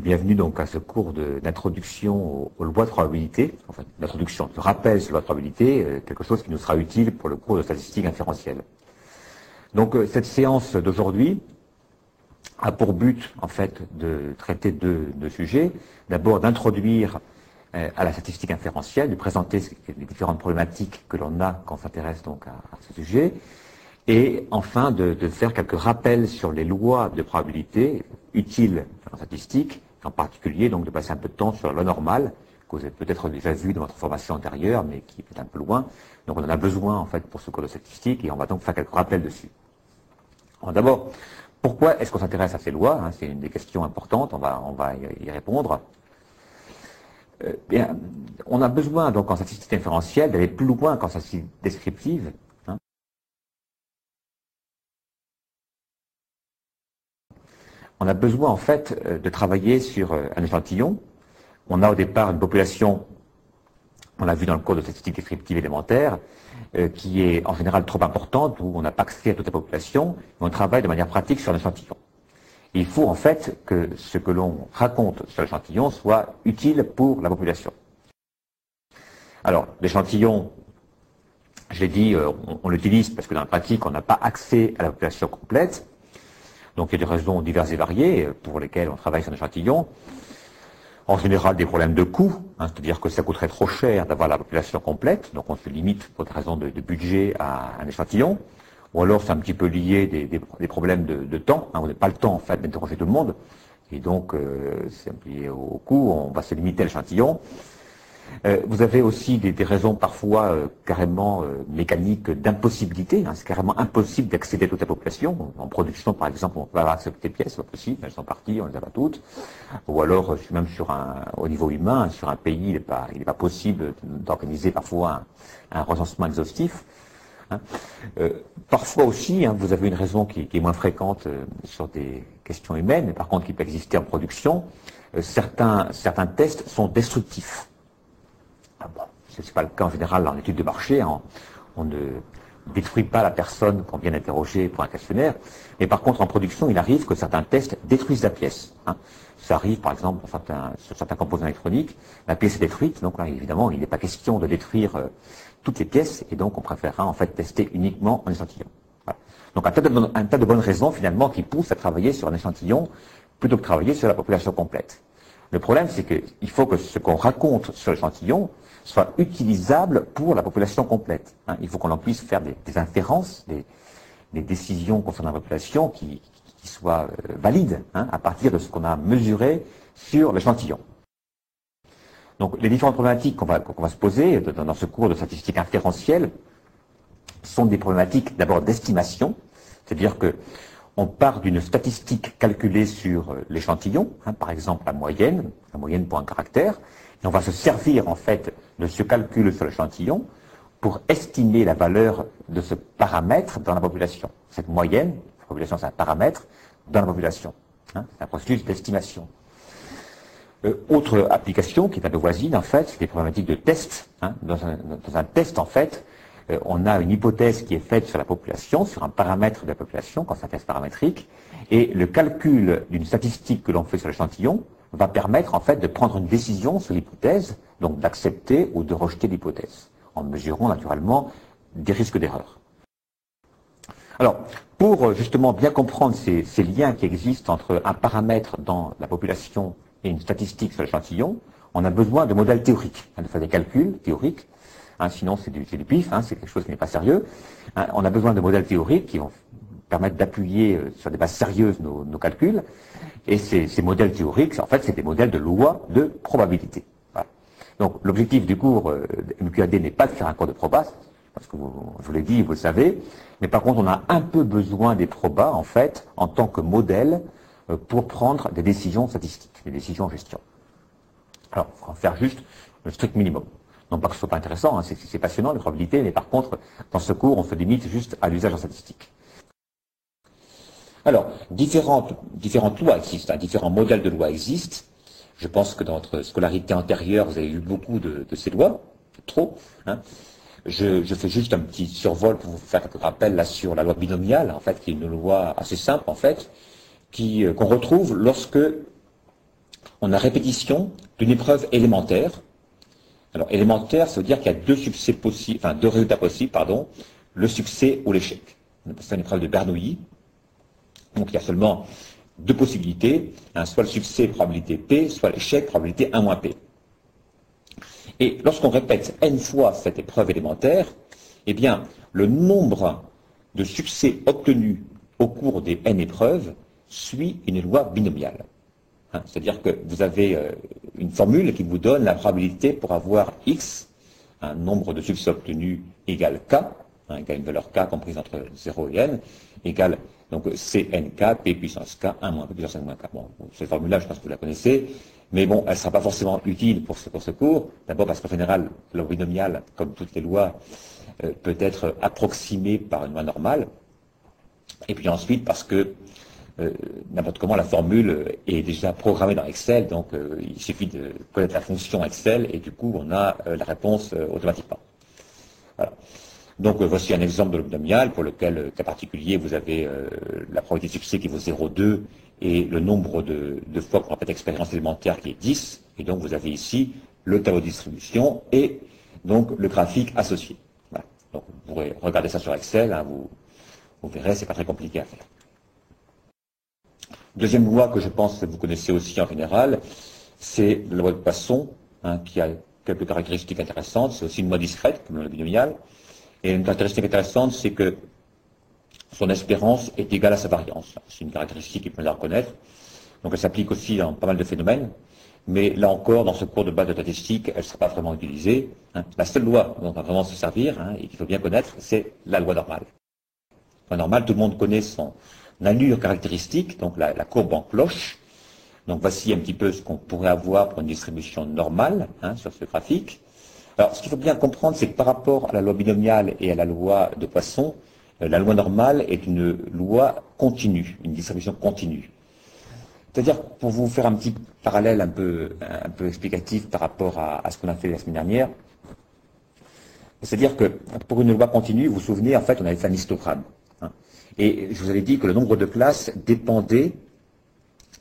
bienvenue donc à ce cours d'introduction aux, lois de probabilité, enfin d'introduction, de rappel sur la probabilité, euh, quelque chose qui nous sera utile pour le cours de statistique inférentielle. Donc euh, cette séance d'aujourd'hui a pour but en fait de traiter deux, sujets. D'abord d'introduire euh, à la statistique inférentielle, de présenter les différentes problématiques que l'on a quand on s'intéresse donc à, ce sujet, et enfin de, de, faire quelques rappels sur les lois de probabilité utiles en statistique, en particulier donc de passer un peu de temps sur la loi normale, que vous avez peut-être déjà vu dans votre formation antérieure, mais qui est un peu loin. Donc on en a besoin en fait pour ce cours de statistique et on va donc faire quelques rappels dessus. D'abord, pourquoi est-ce qu'on s'intéresse à ces lois hein, C'est une des questions importantes, on va, on va y répondre. Euh, on a besoin donc en statistique inférentielle d'aller plus loin qu'en statistique descriptive on a besoin en fait euh, de travailler sur euh, un échantillon. On a au départ une population, on l'a vu dans le cours de statistique descriptive élémentaire, euh, qui est en général trop importante, où on n'a pas accès à toute la population, mais on travaille de manière pratique sur un échantillon. Il faut en fait que ce que l'on raconte sur l'échantillon soit utile pour la population. Alors, l'échantillon, je l'ai dit, on l'utilise parce que dans la pratique, on n'a pas accès à la population complète. Donc il y a des raisons diverses et variées pour lesquelles on travaille sur un échantillon. En général, des problèmes de coût, hein, c'est-à-dire que ça coûterait trop cher d'avoir la population complète, donc on se limite pour des raisons de, budget à un échantillon. Ou alors c'est un petit peu lié des, des, problèmes de, temps. Hein, on n'a pas le temps en fait d'interroger tout le monde, et donc euh, c'est lié au coût. On va se limiter à l'échantillon. Euh, vous avez aussi des, raisons parfois euh, carrément euh, mécaniques d'impossibilité. Hein. c'est carrément impossible d'accéder à toute la population. En production, par exemple, on à toutes les pièces, c'est pas possible, elles sont parties, on les a pas toutes. Ou alors, même sur un, au niveau humain, sur un pays, il n'est pas, pas possible d'organiser parfois un, recensement exhaustif. Hein. parfois aussi, hein, vous avez une raison qui, est moins fréquente sur des questions humaines, mais par contre qui peut exister en production. certains, certains tests sont destructifs. Ce n'est pas le cas en général en étude de marché. Hein. On ne détruit pas la personne qu'on vient d'interroger pour un questionnaire. Mais par contre, en production, il arrive que certains tests détruisent la pièce. Hein. Ça arrive, par exemple, sur certains composants électroniques. La pièce est détruite, donc là, évidemment, il n'est pas question de détruire euh, toutes les pièces, et donc on préférera en fait tester uniquement en échantillon. Donc un tas, de, un tas de bonnes raisons, finalement, qui poussent à travailler sur un échantillon plutôt que travailler sur la population complète. Le problème, c'est qu'il faut que ce qu'on raconte sur l'échantillon soit utilisable pour la population complète. Hein. il faut qu'on en puisse faire des, inférences, des, décisions concernant la population qui, soient euh, valides hein, à partir de ce qu'on a mesuré sur l'échantillon. Donc les différentes problématiques qu'on va, va, se poser dans, ce cours de statistique inférentielle sont des problématiques d'abord d'estimation, c'est-à-dire que on part d'une statistique calculée sur euh, l'échantillon, hein, par exemple la moyenne, la moyenne pour un caractère, et on va se servir en fait de ce calcul sur l'échantillon pour estimer la valeur de ce paramètre dans la population. Cette moyenne, la population c'est un paramètre dans la population. Hein, c'est un processus d'estimation. Euh, autre application qui est un peu voisine en fait, c'est des problématiques de test. Hein. Dans, un, test en fait, euh, on a une hypothèse qui est faite sur la population, sur un paramètre de la population, quand c'est un paramétrique, et le calcul d'une statistique que l'on fait sur l'échantillon va permettre en fait de prendre une décision sur l'hypothèse, donc d'accepter ou de rejeter l'hypothèse, en mesurant naturellement des risques d'erreur. Alors, pour euh, justement bien comprendre ces, liens qui existent entre un paramètre dans la population et une statistique sur l'échantillon, on a besoin de modèles théoriques, hein, de faire des calculs théoriques, hein, sinon c'est du, pif, hein, c'est quelque chose qui n'est pas sérieux. on a besoin de modèles théoriques qui vont permettre d'appuyer euh, sur des bases sérieuses nos, calculs, et ces, modèles théoriques, en fait, c'est des modèles de loi de probabilité. Donc l'objectif du cours euh, MQAD n'est pas de faire un cours de probas, parce que je vous l'ai dit, vous le savez, mais par contre on a un peu besoin des probas, en fait, en tant que modèle euh, pour prendre des décisions statistiques, des décisions en gestion. Alors, on va faire juste le strict minimum. Non pas que ce soit pas intéressant, hein, c'est passionnant, les probabilités, mais par contre, dans ce cours, on se limite juste à l'usage en statistique. Alors, différentes, lois existent, hein, différents modèles de lois existent. Je pense que dans votre scolarité antérieure, vous avez eu beaucoup de, ces lois, trop. Hein. Je, fais juste un petit survol pour vous faire un rappel là sur la loi binomiale, en fait, qui est une loi assez simple, en fait, euh, qu'on retrouve lorsque on a répétition d'une épreuve élémentaire. Alors élémentaire, ça veut dire qu'il y a deux résultats possibles, pardon, le succès ou l'échec. On appelle ça une épreuve de Bernoulli. Donc il y a seulement deux possibilités, soit le succès, probabilité P, soit l'échec, probabilité 1 moins P. Et lorsqu'on répète n fois cette épreuve élémentaire, eh bien, le nombre de succès obtenus au cours des n épreuves suit une loi binomiale. Hein, c'est-à-dire que vous avez euh, une formule qui vous donne la probabilité pour avoir x, un nombre de succès obtenus égal k, hein, égale une valeur k comprise entre 0 et n, égale donc cnk, p puissance k, 1 moins p puissance n moins k. Bon, cette formule-là, je pense que vous la connaissez, mais bon, elle ne sera pas forcément utile pour ce, pour ce cours. D'abord parce qu'en général, la loi binomiale, comme toutes les lois, euh, peut être approximée par une loi normale. Et puis ensuite parce que euh, n'importe comment, la formule est déjà programmée dans Excel, donc euh, il suffit de connaître la fonction Excel et du coup on a euh, la réponse automatiquement. Donc voici un exemple de l'obnomial pour lequel, cas particulier, vous avez la probabilité de succès qui vaut 0,2 et le nombre de, fois qu'on répète expérience élémentaire qui est 10. Et donc vous avez ici le tableau de distribution et donc le graphique associé. Donc vous pourrez regarder ça sur Excel, hein, vous, vous verrez, c'est pas très compliqué à faire. Deuxième loi que je pense que vous connaissez aussi en général, c'est la loi de Poisson, hein, qui a quelques caractéristiques intéressantes. C'est aussi une loi discrète, comme le binomial. Et une caractéristique intéressante, c'est que son espérance est égale à sa variance. C'est une caractéristique qu'il faut la reconnaître. Donc elle s'applique aussi dans pas mal de phénomènes. Mais là encore, dans ce cours de base de statistique, elle ne sera pas vraiment utilisée. Hein. La seule loi dont on va vraiment se servir, hein, et qu'il faut bien connaître, c'est la loi normale. La loi normale, tout le monde connaît son, l'allure caractéristique, donc la, courbe en cloche. Donc voici un petit peu ce qu'on pourrait avoir pour une distribution normale hein, sur ce graphique. Alors ce qu'il faut bien comprendre, c'est que par rapport à la loi binomiale et à la loi de Poisson, euh, la loi normale est une loi continue, une distribution continue. C'est-à-dire, pour vous faire un petit parallèle un peu, un peu explicatif par rapport à, ce qu'on a fait la semaine dernière, c'est-à-dire que pour une loi continue, vous vous souvenez, en fait, on avait fait un histogramme. Et je vous avais dit que le nombre de classes dépendait,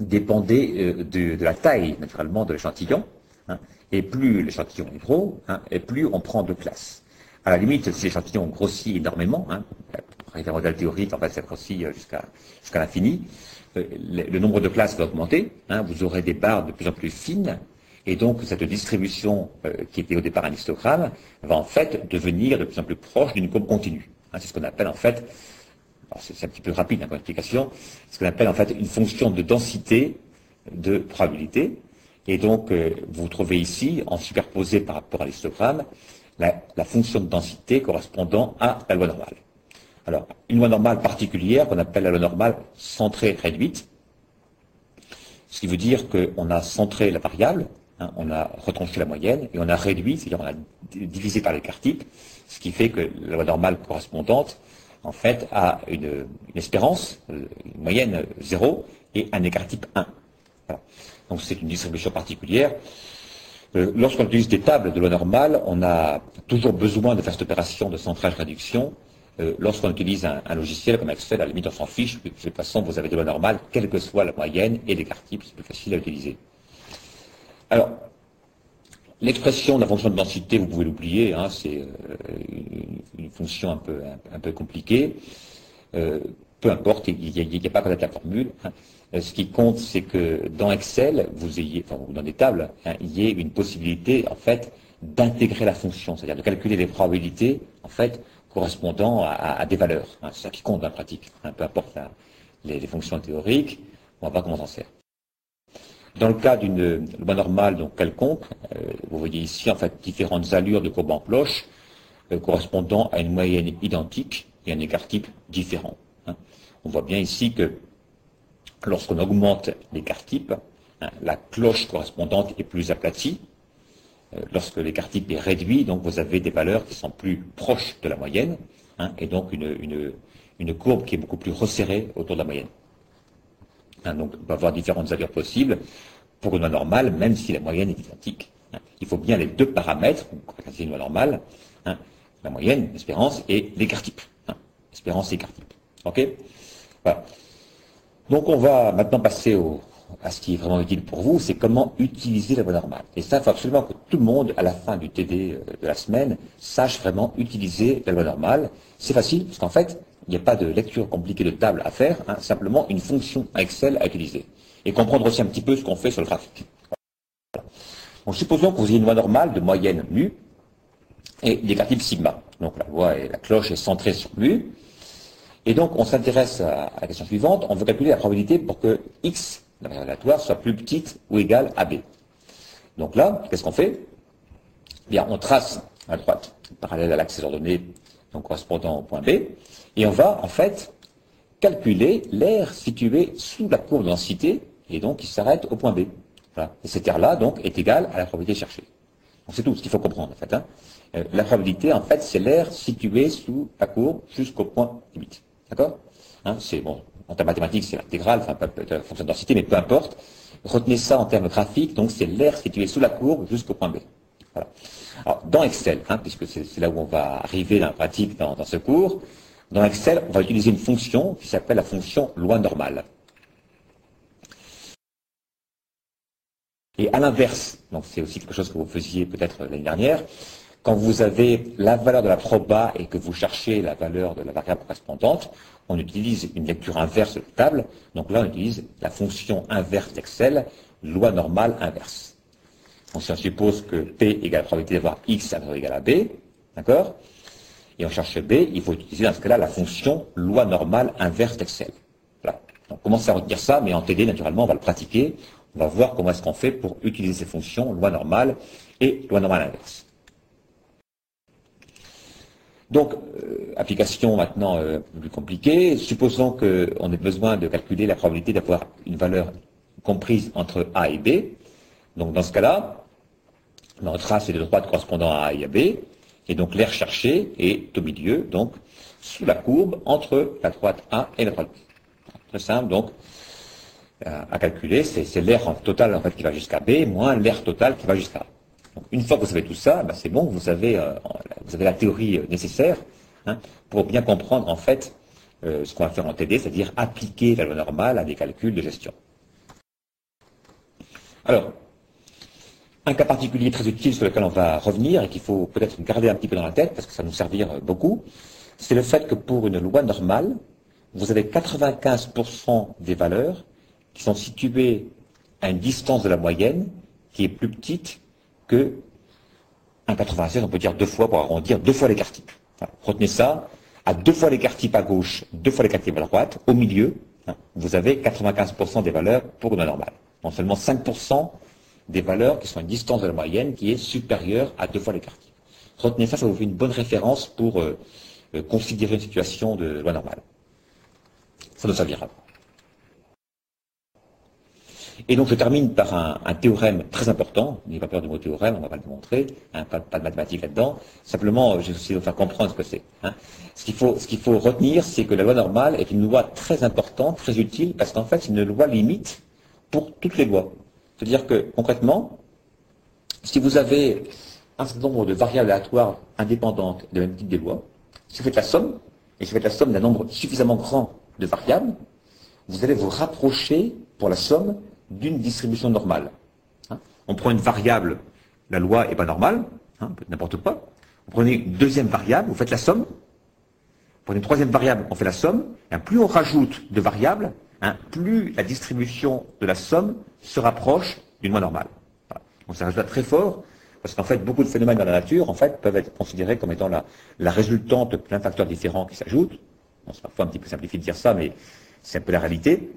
dépendait euh, de, la taille, naturellement, de l'échantillon. Hein. et plus l'échantillon est gros, hein, et plus on prend de classes. À la limite, si l'échantillon grossit énormément, hein, un modèle théorique, en fait, ça grossit euh, jusqu'à l'infini, euh, le, nombre de classes va augmenter, vous aurez des barres de plus en plus fines, et donc cette distribution qui était au départ un histogramme va en fait devenir de plus en plus proche d'une courbe continue. C'est ce qu'on appelle en fait c'est un petit peu rapide hein, comme ce qu'on appelle en fait une fonction de densité de probabilité. Et donc, euh, vous trouvez ici, en superposé par rapport à l'histogramme, la, la, fonction de densité correspondant à la loi normale. Alors, une loi normale particulière qu'on appelle la loi normale centrée réduite, ce qui veut dire qu'on a centré la variable, hein, on a retranché la moyenne, et on a réduit, c'est-à-dire on a divisé par l'écart type, ce qui fait que la loi normale correspondante en fait, a une, espérance, euh, une moyenne 0 et un écart type 1. Donc c'est une distribution particulière. Euh, lorsqu'on utilise des tables de loi normale, on a toujours besoin de faire cette opération de centrage-réduction. Euh, lorsqu'on utilise un, logiciel comme Excel, à la limite on s'en fiche, de toute façon vous avez de loi normale, quelle que soit la moyenne et l'écart type, c'est plus facile à utiliser. Alors, L'expression de la fonction de densité, vous pouvez l'oublier, hein, c'est euh, une, fonction un peu, compliquée. Euh, peu importe, il n'y a, pas qu'à la formule. Hein. Euh, ce qui compte, c'est que dans Excel, vous ayez, enfin, dans des tables, hein, il y ait une possibilité, en fait, d'intégrer la fonction, c'est-à-dire de calculer les probabilités, en fait, correspondant à, des valeurs. c'est ça qui compte en pratique. peu importe les, fonctions théoriques, on va voir comment s'en sert. Dans le cas d'une loi normale, donc quelconque, euh, vous voyez ici en fait différentes allures de courbe en cloche euh, correspondant à une moyenne identique et un écart type différent. Hein. On voit bien ici que lorsqu'on augmente l'écart type, hein, la cloche correspondante est plus aplatie. Euh, lorsque l'écart type est réduit, donc vous avez des valeurs qui sont plus proches de la moyenne, hein, et donc une, une courbe qui est beaucoup plus resserrée autour de la moyenne. Hein, donc, on peut avoir différentes allures possibles pour une loi normale, même si la moyenne est identique. Hein. Il faut bien les deux paramètres, c'est une loi normale, hein, la moyenne, l'espérance, et l'écart type. Espérance et écart type. OK? Voilà. Donc, on va maintenant passer à ce qui est vraiment utile pour vous, c'est comment utiliser la loi normale. Et ça, il faut absolument que tout le monde, à la fin du TD euh, de la semaine, sache vraiment utiliser la loi normale. C'est facile, parce qu'en fait, il n'y a pas de lecture compliquée de table à faire, hein, simplement une fonction Excel à utiliser. Et comprendre aussi un petit peu ce qu'on fait sur le graphique. Donc, supposons que vous ayez une loi normale de moyenne mu et négative sigma. Donc la loi et la cloche est centrée sur mu. Et donc, on s'intéresse à la question suivante. On veut calculer la probabilité pour que x, la variable aléatoire, soit plus petite ou égale à b. Donc là, qu'est-ce qu'on fait? Bien, on trace à droite, parallèle à l'axe ordonné, donc correspondant au point B, et on va, en fait, calculer l'air situé sous la courbe de densité, et donc qui s'arrête au point B. Et cet air-là, donc, est égal à la probabilité cherchée. Donc c'est tout ce qu'il faut comprendre, en fait. Hein. Euh, la probabilité, en fait, c'est l'air situé sous la courbe jusqu'au point limite. D'accord? Hein, en termes mathématiques, c'est l'intégrale, enfin, la fonction de densité, mais peu importe. Retenez ça en termes graphiques, donc c'est l'air situé sous la courbe jusqu'au point B. Voilà. Dans Excel, hein, puisque c'est là où on va arriver dans la pratique dans, ce cours, dans Excel, on va utiliser une fonction qui s'appelle la fonction loi normale. Et à l'inverse, donc c'est aussi quelque chose que vous faisiez peut-être l'année dernière, quand vous avez la valeur de la proba et que vous cherchez la valeur de la variable correspondante, on utilise une lecture inverse de la table. Donc là, on utilise la fonction inverse d'Excel, loi normale inverse. Donc si on suppose que P égale la probabilité d'avoir X égale à B, d'accord? Et on cherche B, il faut utiliser dans ce cas-là la fonction loi normale inverse d'Excel. Voilà. Donc commencez à retenir ça, mais en TD, naturellement, on va le pratiquer. On va voir comment est-ce qu'on fait pour utiliser ces fonctions, loi normale et loi normale inverse. Donc, euh, application maintenant euh, plus compliquée. Supposons qu'on ait besoin de calculer la probabilité d'avoir une valeur comprise entre A et B. Donc, dans ce cas-là, on trace les droites correspondant à A et à B. Et donc, l'air cherché est au milieu, donc sous la courbe entre la droite A et la droite B. Très simple, donc, euh, à calculer, c'est l'air total en fait, qui va jusqu'à B moins l'air total qui va jusqu'à A une fois que vous savez tout ça, ben, c'est bon, vous avez, euh, vous avez la théorie euh, nécessaire hein, pour bien comprendre en fait ce qu'on va faire en TD, c'est-à-dire appliquer la loi normale à des calculs de gestion. Alors, un cas particulier très utile sur lequel on va revenir et qu'il faut peut-être garder un petit peu dans la tête parce que ça nous servir beaucoup, c'est le fait que pour une loi normale, vous avez 95% des valeurs qui sont situées à une distance de la moyenne qui est plus petite que 1,96, on peut dire deux fois, pour arrondir, deux fois l'écart type. Retenez ça, à deux fois l'écart type à gauche, deux fois l'écart type à droite, au milieu, hein, vous avez 95% des valeurs pour une normale. Non seulement 5% des valeurs qui sont à une distance de la moyenne qui est supérieure à deux fois l'écart. Retenez ça, ça vous fait une bonne référence pour euh, euh, considérer une situation de loi normale. Ça nous servira. Et donc je termine par un, théorème très important, n'ayez pas peur du mot théorème, on va pas le démontrer, hein, pas, de mathématiques là-dedans, simplement je vais essayer de vous faire comprendre ce que c'est. Hein. Ce qu'il faut retenir, c'est que la loi normale est une loi très importante, très utile, parce qu'en fait c'est une loi limite pour toutes les lois. C'est-à-dire que concrètement, si vous avez un certain nombre de variables aléatoires indépendantes de même type des lois, si vous faites la somme, et si vous faites la somme d'un nombre suffisamment grand de variables, vous allez vous rapprocher pour la somme d'une distribution normale. Hein? on prend une variable, la loi n'est pas normale, hein, n'importe quoi. Vous prenez une deuxième variable, vous faites la somme. Vous prenez une troisième variable, on fait la somme. Et plus on rajoute de variables, hein, plus la distribution de la somme se rapproche d'une loi normale. Donc c'est un très fort, parce qu'en fait, beaucoup de phénomènes dans la nature, peuvent être considérés comme étant la, résultante de plein de facteurs différents qui s'ajoutent. c'est parfois un petit peu simplifié de dire ça, mais c'est un peu la réalité.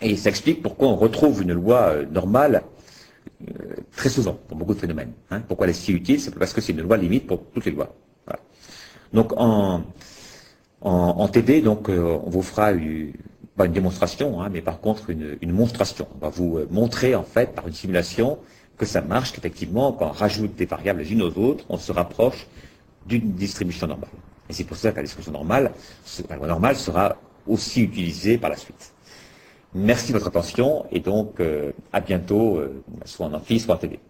Et ça explique pourquoi on retrouve une loi euh, normale euh, très souvent pour beaucoup de phénomènes. Hein. Pourquoi elle est si utile? C'est parce que c'est une loi limite pour toutes les lois. Donc en, TD, euh, on vous fera une, pas une démonstration, hein, mais par contre une, une, monstration. On va vous montrer en fait par une simulation que ça marche, qu'effectivement, quand on rajoute des variables les unes aux autres, on se rapproche d'une distribution normale. Et c'est pour ça que la distribution normale, la loi normale sera aussi utilisée par la suite. Merci de votre attention et donc euh, à bientôt, euh, soit en amphi, soit en télé.